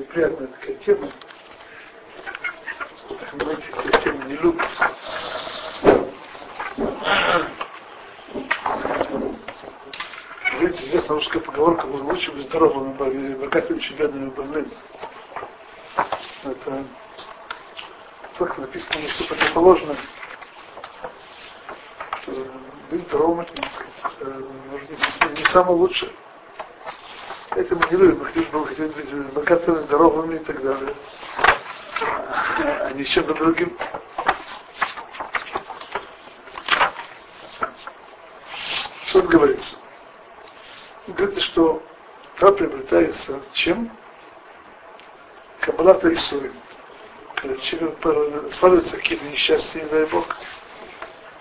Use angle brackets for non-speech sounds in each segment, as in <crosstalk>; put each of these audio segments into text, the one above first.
неприятная такая тема. Мы эти темы не любим. Видите, известна русская поговорка, лучше быть здоровым и чем бедным и. Это так написано, что противоположно. Быть здоровым, это, так сказать, э, может быть, не самое лучшее. Это мы не любим, мы хотим, быть богатыми, здоровыми и так далее. А не чем-то другим. Что тут говорится? Говорится, что та приобретается чем? Кабалата и Сурим. Когда человек сваливаются какие-то несчастья, не дай Бог,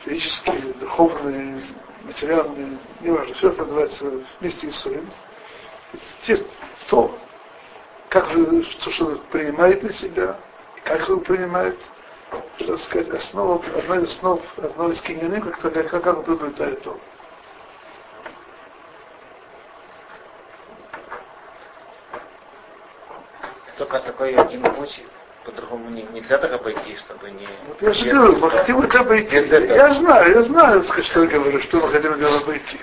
физические, духовные, материальные, неважно, все это называется вместе и Сурим то, как же, то, что он принимает на себя, как он принимает, что сказать, основа, одна из основ, одна из киньяны, как, как, как он приобретает то. Только такой один путь, по-другому не, нельзя так обойти, чтобы не... Вот я же говорю, мы хотим это обойти. Я знаю, я знаю, что я говорю, что мы хотим это обойти.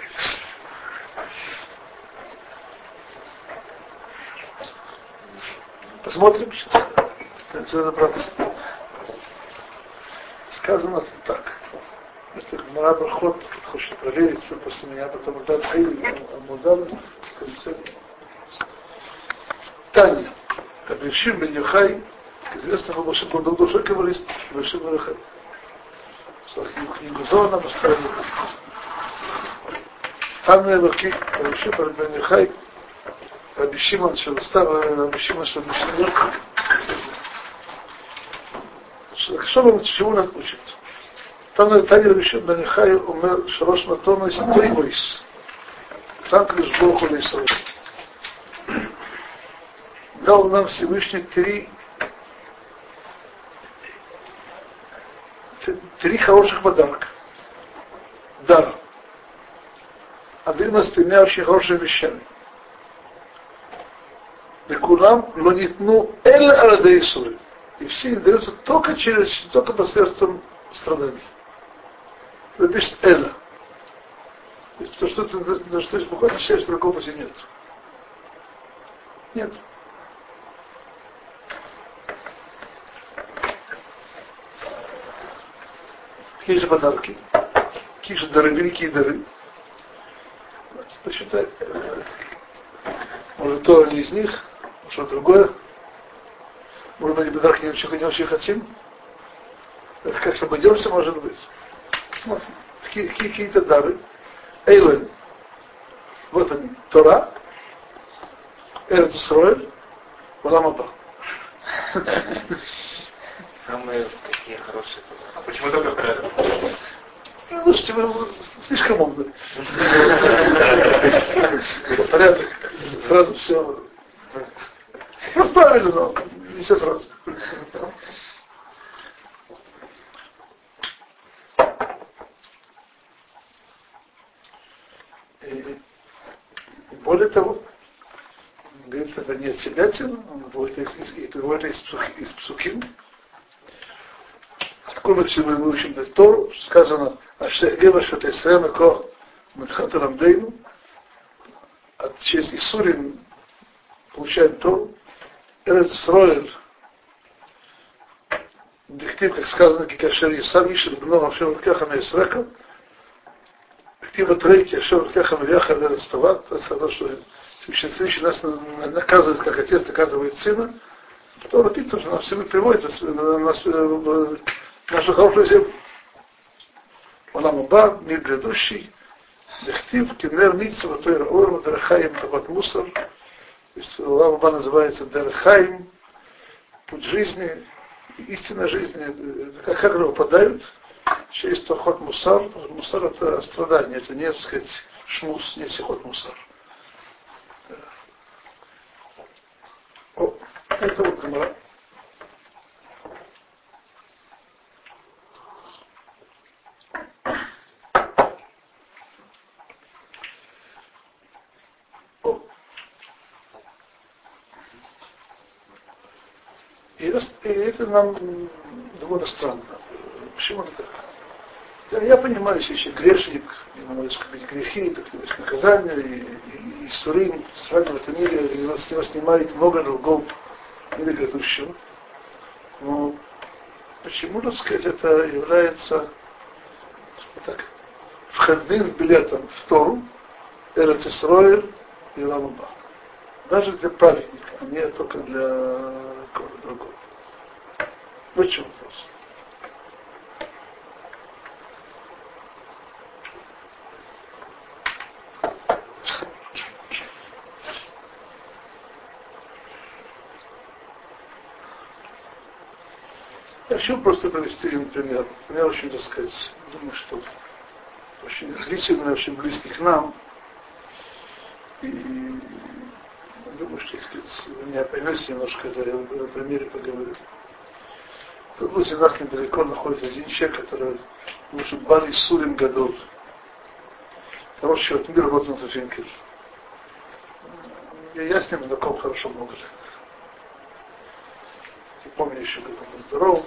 Посмотрим сейчас. Все разобраться. Сказано так. Это Гмара Брахот хочет провериться после меня, потом Мудар Хаид, Мудар в конце. Таня. Рабишим бен Юхай, известно было, что он был душой каббалист, Рабишим бен Юхай. Свою книгу Зона поставили. Танна Элоки, Рабишим бен Юхай, Раби Шимон Раби Шимон он, чего нас учит? Там на Таге Раби Шимон Бенихай умер Шарош Матона из Тойбойс. Так лишь Бог у Дал нам Всевышний три три хороших подарка. Дар. А ты нас тремя очень хорошими вещами. Лекулам лонитну эль арадейшры. И все им даются только через, только посредством страданий. Это пишет эля. То, есть, то что ты, на что ты спокойно что такого пути нет. Нет. Какие же подарки? Какие же дары, великие дары? Посчитай. Может, то не из них? Что другое? Может быть, Бедрах не очень, не очень хотим? Как обойдемся, может быть. Смотрим. Какие, какие, какие-то дары. Эйлен. Вот они. Тора. Эрет Исроэль. Уламаба. Самые такие хорошие. А почему только порядок? Ну, слушайте, вы слишком умны. <laughs> Порядок. Сразу все ну, правильно, но не все сразу. И более того, говорит, это не от себя тяну, он говорит из, из, и из, из псуким. Такой мы мы учим Тору, сказано, Ашегева Шатайсрема Ко Мадхатарам Дейну, от через Исурин получаем Тору, Эрет Исроэль, Дектив, как сказано, Кикашер Исад Ишер Бно Ашем Лкеха Мейсрека, Дектива Трейки Ашем Лкеха Мейяха Эрет Стават, это сказано, что Всевышний нас наказывает, как отец наказывает сына, то написано, что нам все приводит нас, нашу хорошую землю. Олам Аба, мир грядущий, Дехтив, Кенер Митсва, Тойр Ор, Мадрахаем, Табат Мусор, Лава называется Дерхайм, путь жизни, истина жизни, как, как выпадают через ход мусар. Мусар это страдание, это не, так сказать, шмус, не сихот мусар. Это вот Гамара. И это, и нам довольно странно. Почему это так? Я, понимаю, если еще грешник, ему надо искупить грехи, так есть наказание, и, и, и Сурим сразу в этом мире его, с него снимает много долгов мира грядущего. Но почему, так сказать, это является так, входным билетом в Тору, Эрец Исроэль и Рамаба. Даже для праведника, а не только для кого-то другого. Вот в чем вопрос. Я хочу просто привести один пример. Пример очень, так сказать, думаю, что очень длительный, очень близкий к нам. И думаю, что, так сказать, вы меня поймете немножко, когда я в этом примере поговорю. Тут возле нас недалеко находится один человек, который может Бали Сурим Гадов. Хороший человек, мир Розен Финкель. Я с ним знаком хорошо много лет. Я помню еще, как он здоров.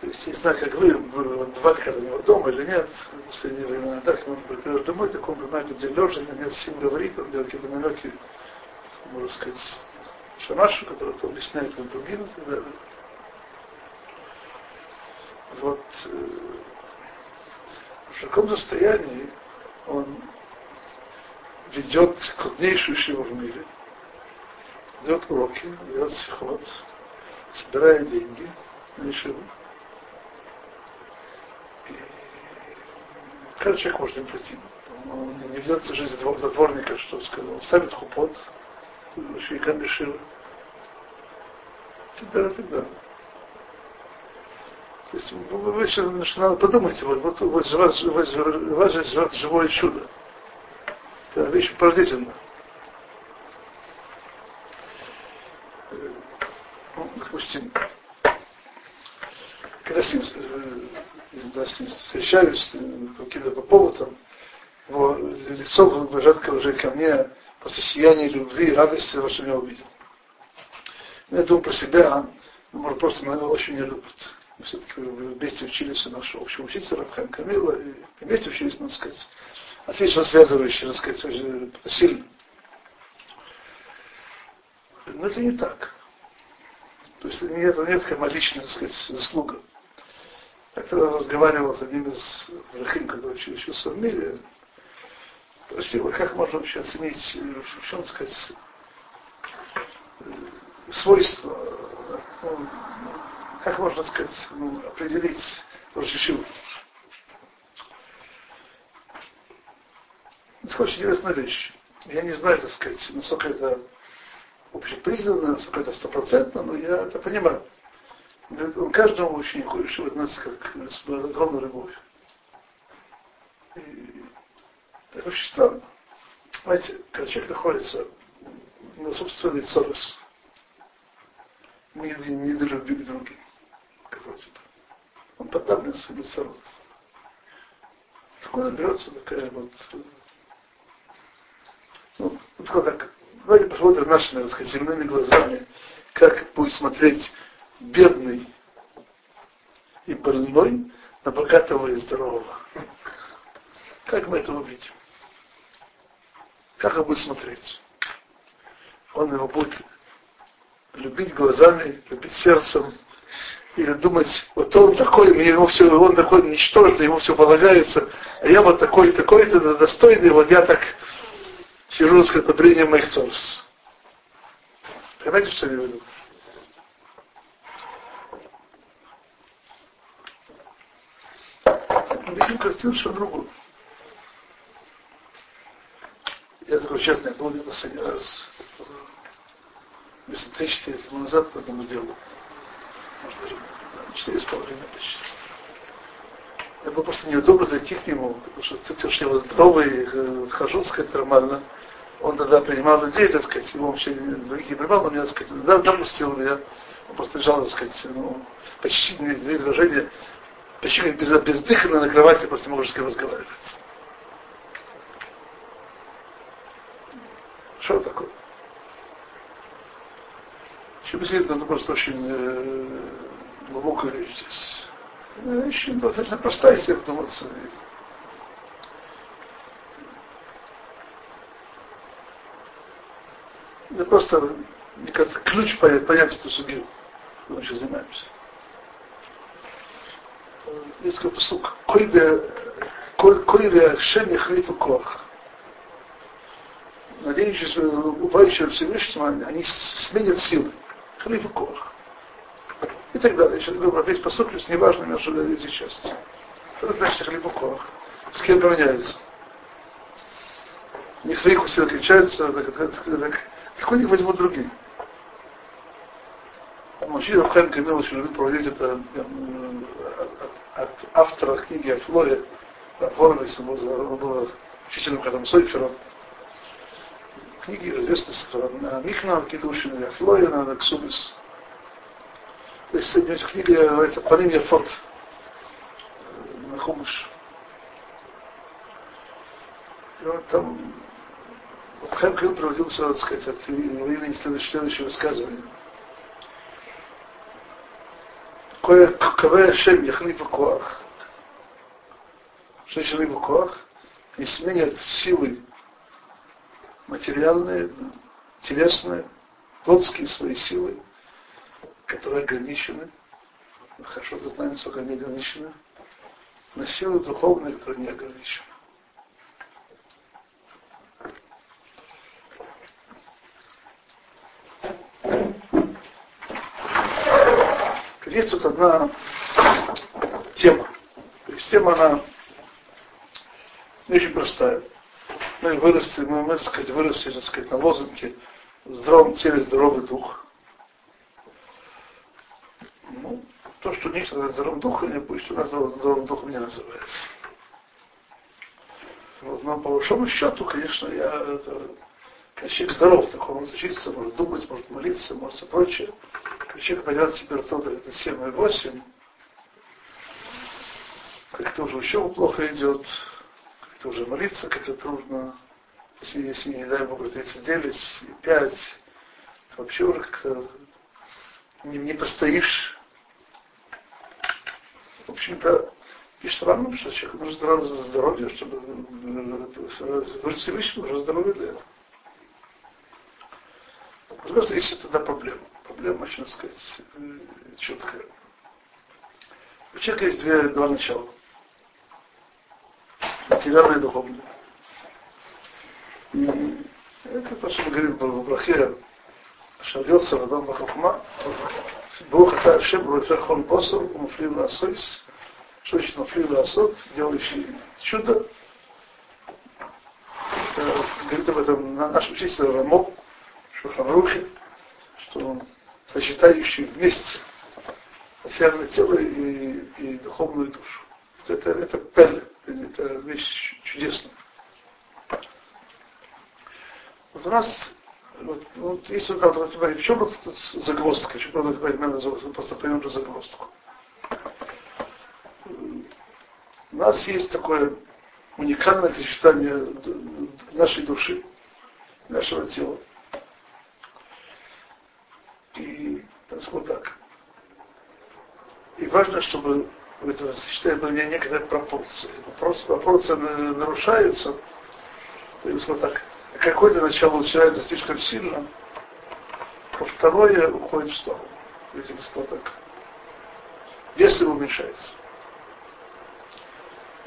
То есть, не знаю, как вы, два когда у него дома или нет, в последнее время, да, когда он приходит домой, так он понимает, где лежа, нет сил говорить, он делает какие-то намеки, можно сказать, Шамашу, который то объясняет он другим и так далее. Вот э, в таком состоянии он ведет крупнейшую шиву в мире, ведет уроки, ведет сихот, собирает деньги на шиву. Каждый человек может им прийти. Он не ведется жизнь затворника, что сказал. Он ставит хупот, Шейкан Бешива. И так далее, и так далее. То есть вы, вы сейчас надо подумать, вот, вот вас, у вас, у вас, у вас живое чудо. Это вещь поразительная. Ну, допустим, когда с ним, да, с ним встречаюсь, какие-то по поводу, его лицо редко уже ко мне после сияния любви, радости, во что я увидел. Я думаю про себя, ну, может, просто меня очень не любит. Мы все-таки вместе учились у нашего общего учителя Рабхайм Камила, и вместе учились, надо сказать, отлично связывающие, надо сказать, очень сильно. Но это не так. То есть нет, нет как личная, так сказать, заслуга. Как-то разговаривал с одним из Рахим, когда учился в мире, спросил, как можно вообще оценить, что он сказать, свойства, ну, как можно сказать, ну, определить Рошишиву. Это очень интересная вещь. Я не знаю, так сказать, насколько это общепризнанно, насколько это стопроцентно, но я это понимаю. Он каждому ученику решил относится как с огромной любовью. Очень странно. Знаете, когда человек находится на собственной цорос, не, не к другим, как вроде бы. Он подавлен своим цорос. Откуда берется такая вот ну, вот так, давайте посмотрим нашими, так сказать, земными глазами, как будет смотреть бедный и больной на богатого и здорового. Как мы это увидим? Как он будет смотреть? Он его будет любить глазами, любить сердцем, или думать, вот он такой, мне ему все, он такой ничтожный, ему все полагается, а я вот такой, такой-то достойный, вот я так сижу с одобрением моих царств. Понимаете, что я имею в виду? видим картину совершенно другую. Я такой честно, я был последний раз, если 3-4 лет назад по этому делу, может даже 4 с половиной почти. Я был просто неудобно зайти к нему, потому что ты что я здоровый, э, хожу, сказать, нормально. Он тогда принимал людей, так сказать, его вообще других не принимал, но меня, так сказать, да, допустил меня. Он просто лежал, так сказать, ну, почти не движения Почему без, бездыханно на кровати просто не можешь с кем разговаривать? Что такое? Чем это просто очень э, глубокая вещь здесь. Вещь достаточно простая, если вдуматься. Это просто, мне кажется, ключ понять, понять эту судью, которым мы сейчас занимаемся. Есть такой посук. Койбе Шем Яхлифа Кох. Надеющиеся, упающие Всевышнего, они сменят силы. Халифа Кох. И так далее. Сейчас говорю про весь посук, то есть неважно между эти части. Это значит Халифа Кох. С кем поменяются. Не в своих усилиях отличаются, так, так, так, так, легко них возьмут другие. Мужчина Рабхайм Камил очень любит проводить это от, от автора книги о Флоре, Рафоровец, он был учителем Хатам Сойфером книги известны сохранены. Михна Алкидушин, Флорина, Наксубис. То есть сегодня эта книга называется Парим Яфот э, на Хумыш. И он там Хайм Крил проводился, так сказать, от времени следующего, следующего высказывания. Кое каве шем яхни в коах. Что еще в коах? И сменят силы материальные, телесные, плотские свои силы, которые ограничены, хорошо это знаем, сколько они ограничены, на силы духовные, которые не ограничены. Есть тут одна тема. То есть тема, она не очень простая. Мы выросли, мы, мы так сказать, выросли, так сказать, на лозунге в здравом теле здоровый дух. Ну, то, что не называется здоровым духом, пусть у нас здоровым духом не называется. Вот, но по большому счету, конечно, я это, человек здоров, так он может учиться, может думать, может молиться, может все прочее. Когда человек поднялся температура это 7,8, как-то уже учеба плохо идет, как-то уже молиться как-то трудно. Если, если не дай Бог, 39, 5, вообще уже как-то не, не постоишь. В общем-то, пишет Рамбам, что человеку нужно здоровье, здоровье чтобы служить Всевышнему, нужно здоровье для этого. Просто есть тогда проблема. Проблема так сказать, четкая. У человека есть две, два начала. И духовное. И это то, что мы говорим в Брахе, родился Радам Бахахма, Бог это Ашем Руфехон Босор, Муфлив Ласойс, что значит Муфлив Ласот, делающий чудо. Говорит об этом наш учитель Рамо, Шуханрухи, что он сочетающий вместе материальное тело и, и духовную душу. Это, это пель, это вещь чудесная. Вот у нас, вот, вот если вы понимать, в чем вот загвоздка, в чем надо понимать, мы просто поймем эту загвоздку. У нас есть такое уникальное сочетание нашей души, нашего тела. И вот так. И важно, чтобы этом сочетании были некоторые пропорции. Вопрос, пропорция нарушается, то есть вот так, какое-то начало усиляется слишком сильно, то второе уходит в сторону. То есть, вот так. Его уменьшается.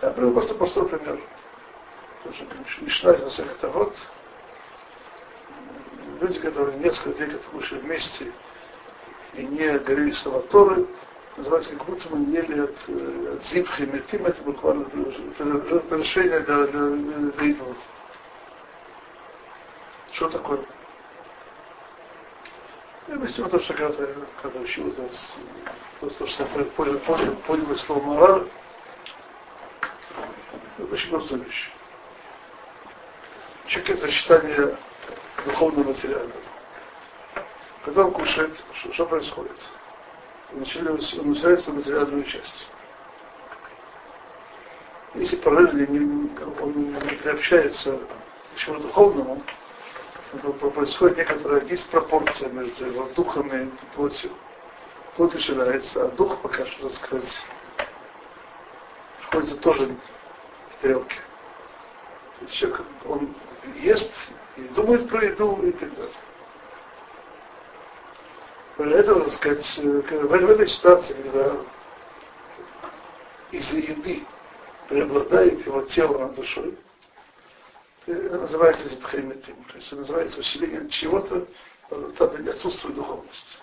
Я приведу просто простой пример. Тоже Мишна из Масахата вот люди, которые несколько дней, которые вышли вместе и не говорили слова Торы, называется, как будто мы ели от, э, зипхи, метим, это буквально разрешение для, для, для, для идолов. Что такое? Я объясню то, что когда, когда учил здесь, то, то, что я понял, понял, понял слово мораль, это очень простая вещь. Человек это сочетание духовно материального. Когда он кушает, что, что происходит? Он усиляется в материальную часть. Если параллельно не, он не приобщается к чему духовному, происходит некоторая диспропорция между его духом и плотью. Плоть уширается, а дух пока что, так сказать, находится тоже в тарелке. То есть человек, он ест и думает про еду и так далее. Поэтому, так сказать, в этой ситуации, когда из-за еды преобладает его тело над душой, это называется зипхемитим, то есть это называется усиление чего-то, тогда отсутствует духовность.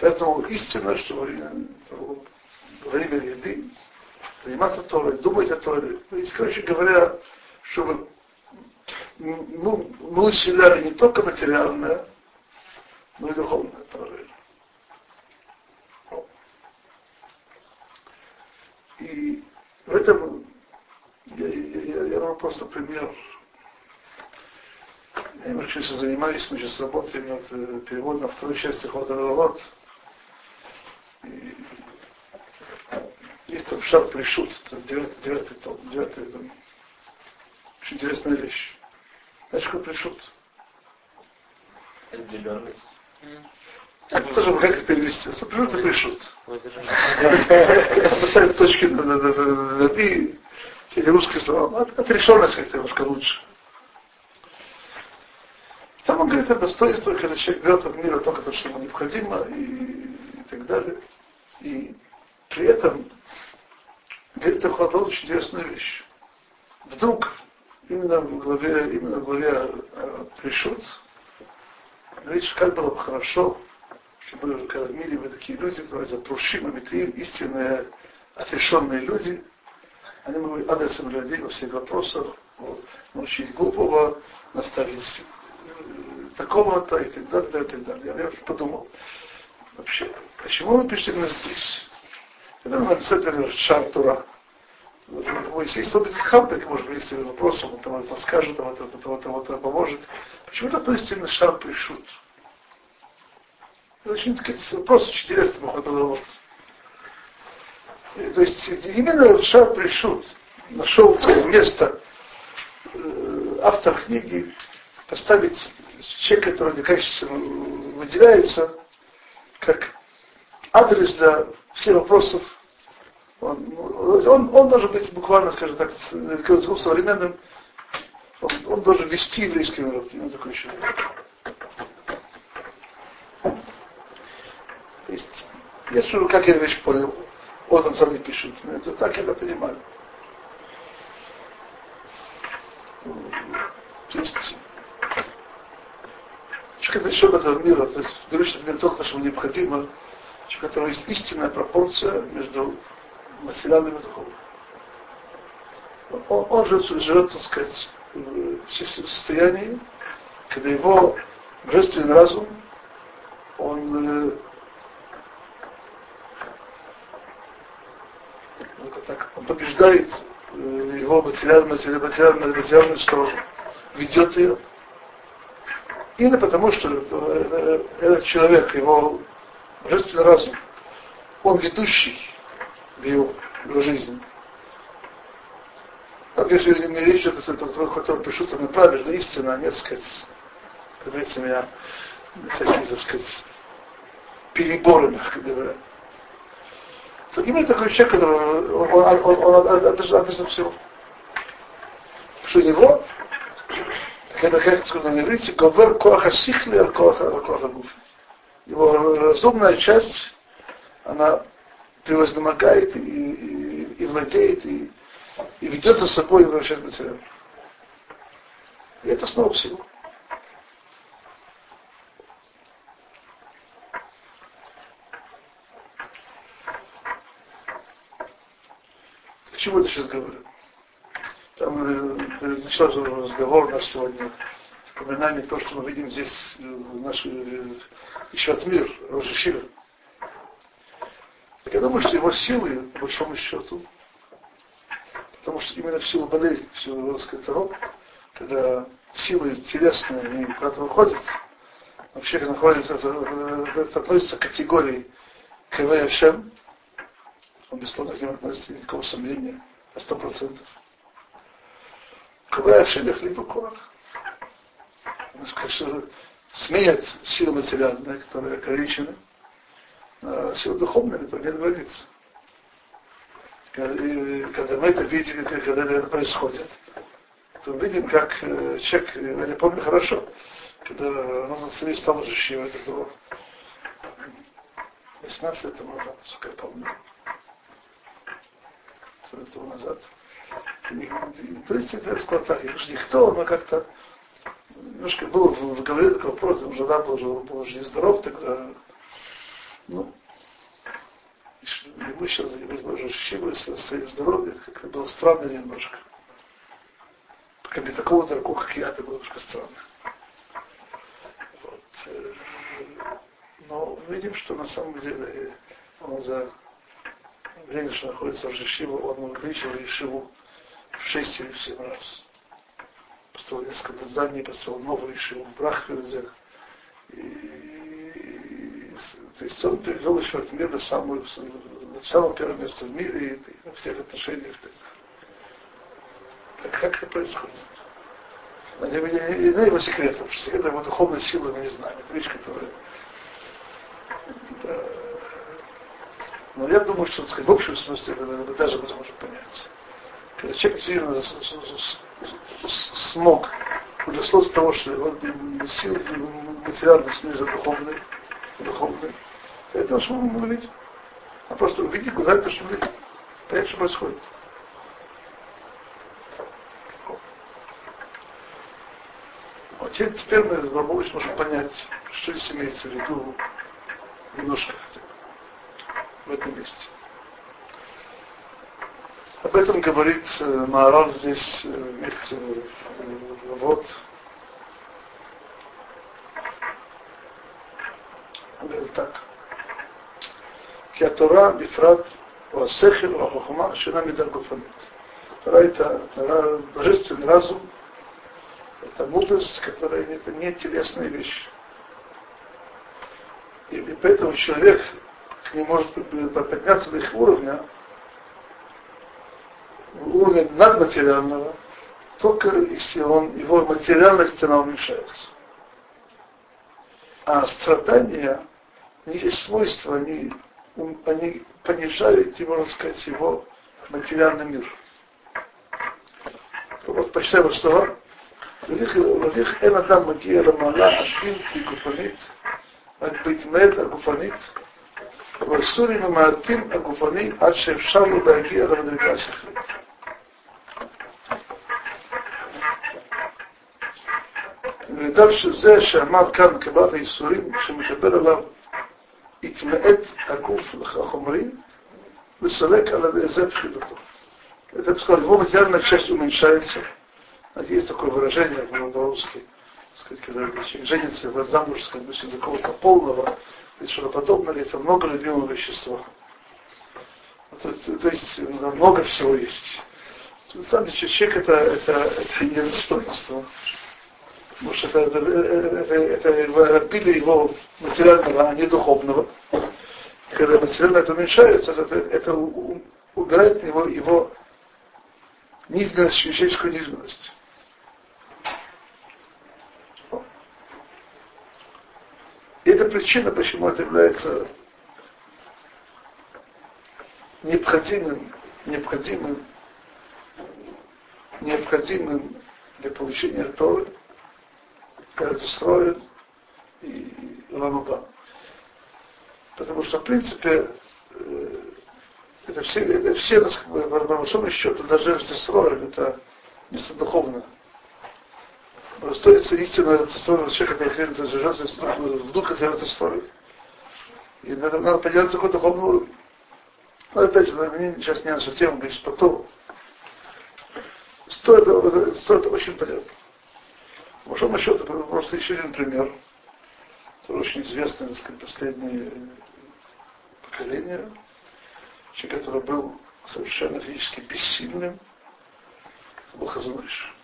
Поэтому истина, что во время, во время еды заниматься Торой, думать о Торе. То есть, короче говоря, чтобы мы, мы усиляли не только материальное, но и духовное положение. И в этом я, я, я, я вам просто пример. Я немножко сейчас занимаюсь, мы сейчас работаем над э, переводом на второй части Ходород. И есть там шар пришут, это девятый, девятый том, девятый том. Очень интересная вещь. Знаешь, какой пришут? Отделенный. Это тоже как это перевести. Пришут и пришут. Поставить точки над и эти русские слова. Отрешенность как-то немножко лучше. Там он говорит о достоинстве, когда человек берет от мира только то, что ему необходимо, и, и так далее. И при этом говорит Хадол очень интересную вещь. Вдруг именно в главе, именно в главе Решут, говорит, как было бы хорошо, чтобы в мире были такие люди, называются Прушим, Амитриим, истинные, отрешенные люди, они могли адресом людей во всех вопросах, научить глупого, наставить такого-то и так далее, и так далее. Я подумал, вообще, почему мы пришли здесь? Это нам написать шар Есть слабый хам, так может если вопрос, он там подскажет, там это, это, это, это, поможет. Почему это относится именно шар пришут? Это очень, так сказать, вопрос очень интересный, по ходу То есть именно шар пришут нашел сказать, место э, автор книги поставить человека, который некачественно выделяется, как адрес для всех вопросов он, он, он должен быть буквально, скажем так, языком современным, он, он должен вести еврейский народ, именно такой человек. То есть, если как я вещь понял, он там сам не пишет, но это так я это понимаю. То есть, человек еще этого мира, то есть, берущий мир только, что необходимо, человек, у которого есть истинная пропорция между и духовным. Он, он живет, живет, так сказать, в состоянии, когда его божественный разум, он э, так, он побеждает э, его материальную, материальную, материальную сторону, ведет ее. Именно потому, что э, этот человек, его божественный разум, он ведущий в его, в жизни. Так, если не речь идет о том, который пишут на правильно, истина, а нет, сказать, как говорится, меня всякие, так сказать, переборы, мягко говоря. То именно такой человек, который он, он, он, он обязан всего. Что у него, это как сказано на иврите, говер коаха сихли аль коаха гуф. Его разумная часть, она превознемогает и, и, и владеет, и, и ведет за собой и вращает материал. И это снова всего. К чему это сейчас говорю? Там э, начался разговор наш сегодня, вспоминание то, что мы видим здесь, э, наш э, еще от мир, Рожешира. Так я думаю, что его силы, по большому счету, потому что именно в силу болезни, в силу его того, когда силы телесные, они куда-то выходят, вообще находится, это, это относится к категории КВ он бессловно к ним относится, никакого сомнения, на сто процентов. КВ Ашем их либо Коах. конечно, сменят силы материальные, которые ограничены, а силы духовные, это нет границ. Когда мы это видим, когда это происходит, то видим, как э, человек, я помню хорошо, когда Роза стал Жишива, это было 18 лет тому назад, сколько я помню. 40 лет назад. И, и, то есть это эксплуатация. Я же никто, но как-то немножко был в, в голове такой вопрос, он жена был, был, был уже нездоров тогда. Ну, ему сейчас занимать Божьей Шивой своим здоровьем, как-то было странно немножко. Пока для такого дорогого, как я, это было немножко странно. Вот. Э, но видим, что на самом деле он за время, что находится в Жишиву, он увеличил Ешиву в шесть или в семь раз. Построил несколько зданий, построил новую Ешиву в Брахверзе. И, то есть он перевел еще этот мир на самое, самое первое место в мире и, во всех отношениях. Так как это происходит? Не, не, не, не его секрет, потому что секрет его духовной силы мы не знаем. Это вещь, которая но я думаю, что сказать, в общем смысле мы даже об этом можем понять. Когда человек действительно смог удостоиться того, что он силы материальной снизу духовной, духовной, это что мы видим. А просто увидеть, куда то, что мы видим. Понять, что происходит. Вот теперь мы с Бабович можем понять, что здесь имеется в виду немножко хотя бы в этом месте. Об этом говорит э, Маорал здесь э, вместе э, вот. Он говорит так. Киатора бифрат васехил вахохма шина мидар гуфанит. Тора это божественный разум, это мудрость, которая это не телесная вещь. И, поэтому человек не может подняться до их уровня, уровня надматериального, только если он, его материальность она уменьшается. А страдания, у них есть свойства, они, они понижают, можно сказать, его материальный мир. Вот почитаем вот слова. ולכך אין אדם מגיע למעלה הבלתי גופנית, רק בהתמעט הגופנית, והסורים המעטים הגופני עד שאפשר לו להגיע למדרגה השכלית. דווקא זה שאמר כאן קבלת האיסורים שמדבר עליו התמעט הגוף החומרי וסלק על ידי זה תחילתו. Это, бы сказать, его материальная часть уменьшается. Есть такое выражение по-русски, сказать, когда человек женится в замуж, сказать, до какого-то полного, и что-то подобное, это много любимого вещества. То, то есть много всего есть. На самом деле человек это, это, это не достоинство. Потому что это, это, это, это обилие его материального, а не духовного. Когда материально это уменьшается, это, это убирает его, его низменность, человеческую низменность. И это причина, почему это является необходимым, необходимым, необходимым для получения Торы, Эрцестроя и Ламаба. Потому что, в принципе, э, это все, это все, по большому счету, даже Эрцестроя, это место духовное стоится истинная цистерна человека, который хранится в духе становится стороной. И надо, надо подняться какой-то духовный уровень. Но опять же, сейчас не наша тема, говоришь потом. Стоит, стоит очень понятно. По большому счету, просто еще один пример. Это очень известное, так сказать, последнее поколение. Человек, который был совершенно физически бессильным, был Хазуныш.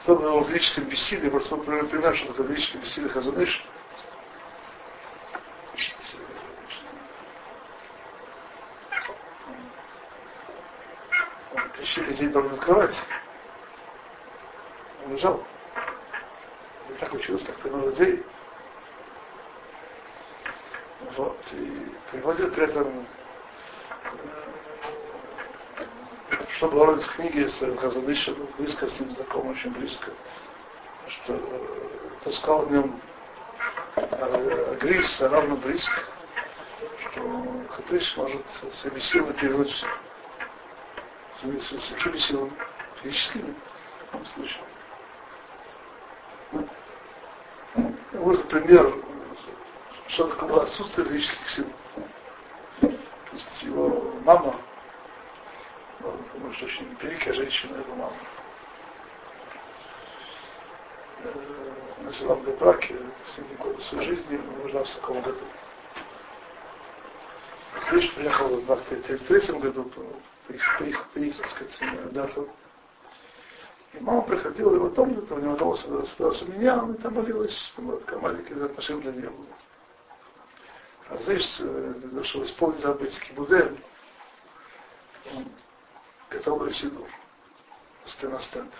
Особенно в личном бессилии, просто пример, что такое личное бессилие Хазуныш. почти был кровати. Он лежал. И так учился, так принял людей. Вот. И приводит при этом что говорит в книге с Хазадыша, близко с ним знаком, очень близко, что э, сказал о нем Грис равно близко, что Хадыш может своими силами перевернуть все. Своими силами, физическими, в таком случае. Вот, например, что такое отсутствие физических сил. То есть его мама потому что очень великая женщина, его мама. Она жила в браке последние годы своей жизни, умерла в 40 году. Следующий приехал в 1933 году, так сказать, дату. И мама приходила его дом, у него дома собралась у меня, она там молилась, там была такая маленькая отношение для нее было. А знаешь, для того, чтобы исполнить заповедь Кибудем, он готовую Сидур, стеностендер.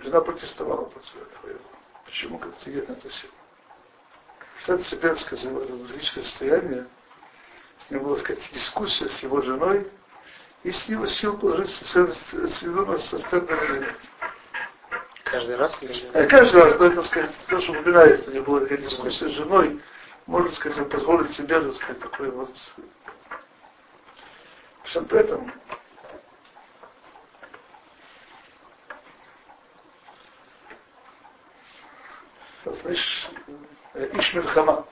Жена протестовала против этого. Почему как интересно это сила? Что это соперское физическое состояние, с ним была сказать, дискуссия с его женой, и с него сил положить Сидур со нет. Каждый раз или А каждый раз, но это, сказать, то, что упоминается, у него была такая дискуссия с женой, можно сказать, позволить себе, так сказать, такой вот всем этом знаешь, Ишмель Хама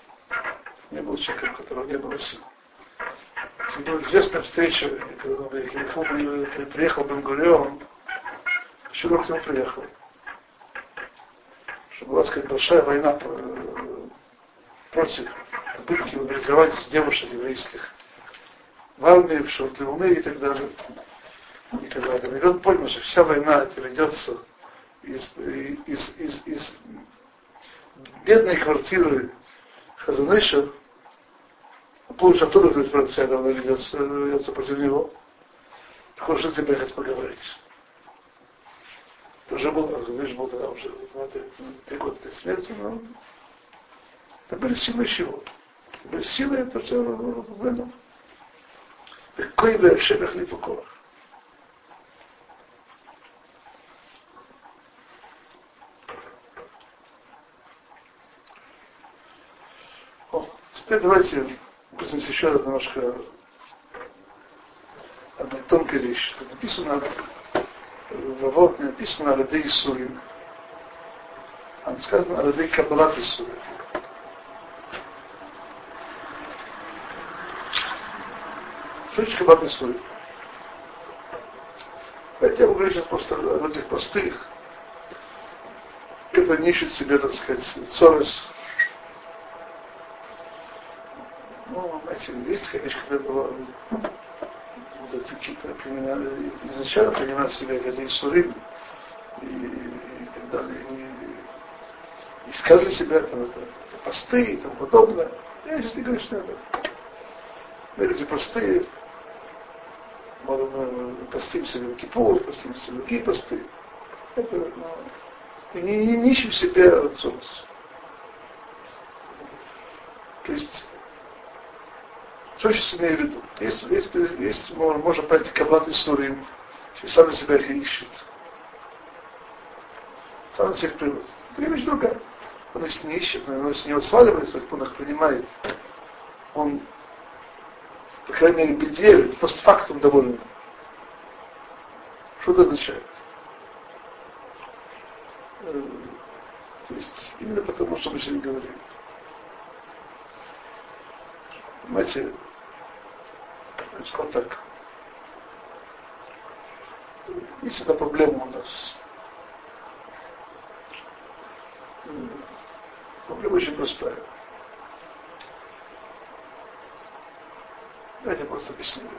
не был человеком, у которого не было сил. Была известная встреча, когда он приехал Бенгурион, Широк к нему приехал. Что была, сказать, большая война против попытки мобилизовать девушек еврейских в армии, в Шортлеуме и так далее. И так далее. И он понял, что вся война это ведется из, из, из, из бедной квартиры Хазаныша, получит от Тура 30%, он идет против него. Так он ним ехать поговорить. Тоже был, видишь, был тогда уже три года перед смертью, но это были силы чего? Это были силы, это все ну, ну, ну, равно. Какой бы шерах не покорах. Теперь давайте пусть еще немножко одной тонкой вещи. Написано, вот не написано Арадей Сурим, а сказано Арадей Кабалат Сурим. Шуточка Бат Исури. Давайте я буду сейчас просто о людях простых, которые не себе, так сказать, цорос. Ну, знаете, есть, конечно, когда было вот какие-то принимали, изначально принимали себя как Исурим и, и так далее. И, искали себя, там, это, это посты и тому подобное. Я сейчас не говорю, что об этом. Люди простые, можно постимся в Кипур, постимся в другие посты. Это, ну, ты не, не, не ищем себя отцом. То есть, что сейчас имею в виду? Есть, есть, есть можно понять каблат истории, что сами себя их ищут. Сам всех приводит. Это вещь другая. Он их не ищет, но он с него сваливается, он их принимает. Он по крайней мере, беде, постфактум довольно. Что это означает? Э, то есть, именно потому, что мы сегодня говорим. Понимаете, я сказал так. Есть эта проблема у нас. Проблема очень простая. Давайте просто объясню.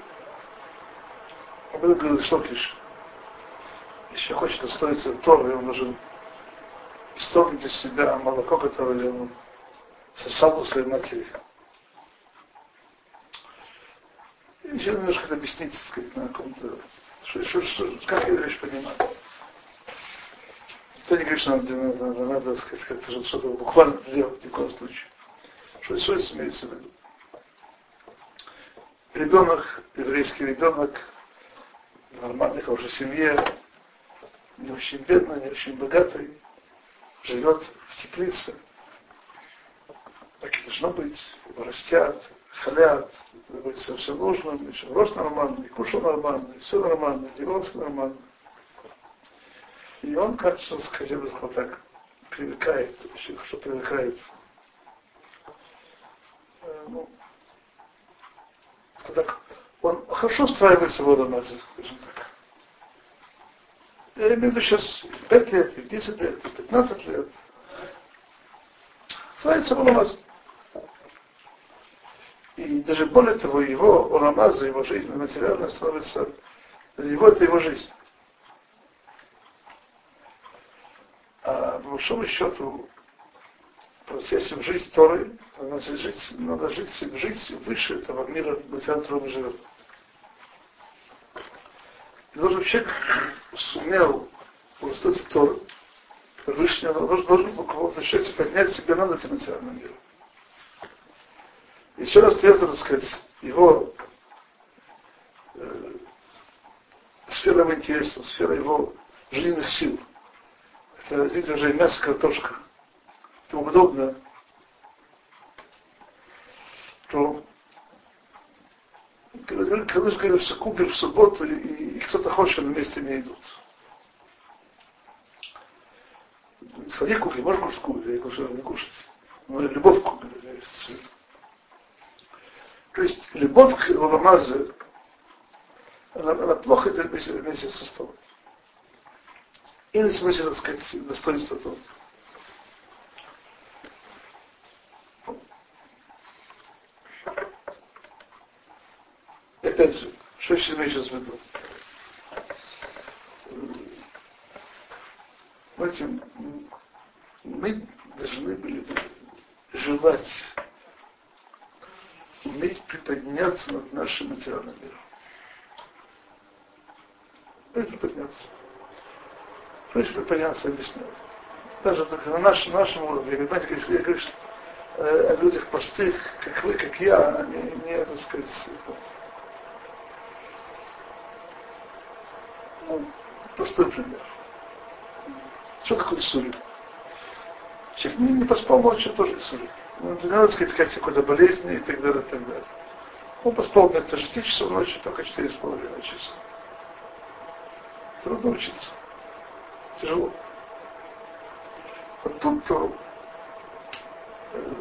Об этом говорил Шлокиш. Если хочет устроиться в Тору, ему нужен исторгнуть из себя молоко, которое он сосал у своей матери. Еще немножко это объяснить, так сказать, на каком-то, что, что, что, как я вещь понимаю. Никто не говорит, что надо, надо, надо, надо сказать, как-то что-то буквально делать, ни в коем случае. Что, что здесь имеется в виду? Ребенок, еврейский ребенок, в нормальной, хорошей семье, не очень бедный, не очень богатый, живет в теплице. Так и должно быть. Его растят, халят, быть все, все нужно, еще рост нормальный, кушал нормально, все нормально, одевался нормально. И он, кажется, сказать, вот так привыкает, очень хорошо привыкает. Э, ну, так, он хорошо устраивается в Водомазе, скажем так. Я имею в виду сейчас 5 лет, 10 лет, 15 лет. Устраивается в Водомазе. И даже более того, его Орамаза, его жизнь материально становится, его это его жизнь. А по большому счету, процессе жизнь Торы, значит, жить, надо жить, жить выше этого мира, в котором мы живем. И должен человек сумел удостоиться Торы, Всевышний, должен, должен по поднять себя над этим материальным миром. Еще раз требуется, так сказать, его э, сфера его интересов, сфера его жизненных сил. Это, видите, уже мясо, картошка. Это удобно, то когда говорят, что купер в субботу, и, и кто-то хочет, на вместе не идут. Сходи купи, можешь кушать купи, я кушаю, не кушать. Но любовь к купи, то есть любовь к Ламазе, она, она плохо идет вместе, вместе со столом. Или в смысле, так сказать, достоинство тот. Опять же, что еще имею в виду? Знаете, мы должны были желать уметь приподняться над нашим материальным миром. Приподняться. Что значит приподняться, объясню. Даже на нашем, нашем уровне, понимаете, я говорю э, о людях простых, как вы, как я, они не, так сказать, это, ну, простой пример. Что такое сурим? Человек не, не поспал ночью, тоже сурим. Ну, не надо сказать, сказать какой-то болезни и так далее, и так далее. Он поспал вместо 6 часов ночи только 4,5 часа. Трудно учиться. Тяжело. Вот тут то, э,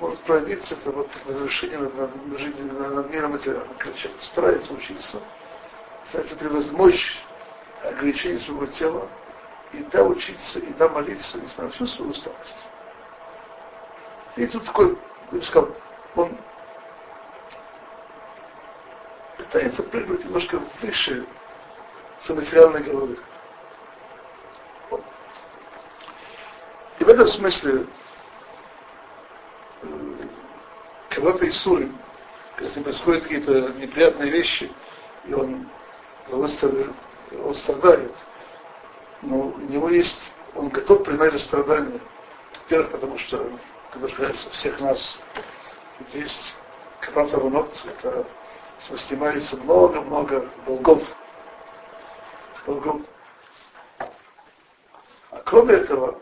может проявиться это вот возвышение над, над, жизнью, над миром материальным. Человек старается учиться, старается превозмочь ограничение своего тела, и да учиться, и да молиться, несмотря на всю свою усталость. И тут такой, я бы сказал, он пытается прыгнуть немножко выше своей материальной головы. И в этом смысле, когда-то из Суры, когда с ним происходят какие-то неприятные вещи, и он, он страдает, но у него есть, он готов принять страдания. Во-первых, потому что, когда касается всех нас, есть капата ванот, это снимается много-много долгов. Долгов. А кроме этого,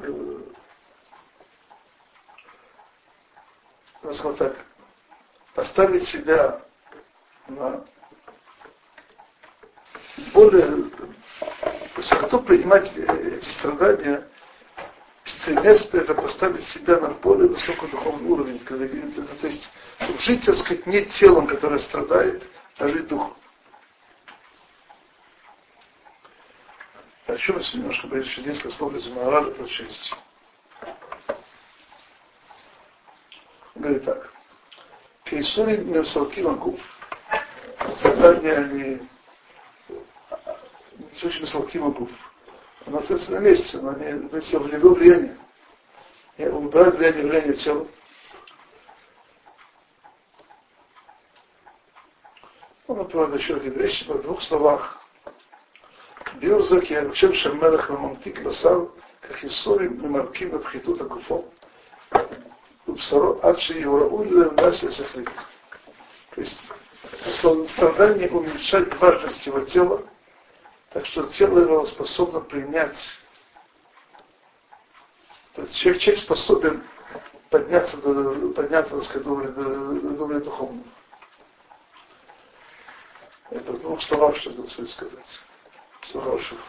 э, так, поставить себя на более, готов принимать эти страдания, стремясь это поставить себя на более высокий духовный уровень, когда, то есть, чтобы жить, так сказать, не телом, которое страдает, а жить духом. О чем я немножко говорить, еще несколько слов из Маharada прочесть. Говорит так. Кейсури Мевсалки Магуф, страдания они очень Салкима Гуф. Она остается на месте, но не, есть в него влияние. убирать влияние явления тела. Он, например, еще говорит вещи в двух словах. Бирзак я чем шамелах мамтик басар, как Исорим мемарким бабхитут агуфо. Убсаро адши евраули левнаси сахлит. То есть, страдание уменьшать важность его тела, так что тело его способно принять. То есть человек, человек способен подняться до, подняться, так сказать, до, уровня духовного. Это в двух словах, что здесь сказать. Всего хорошего.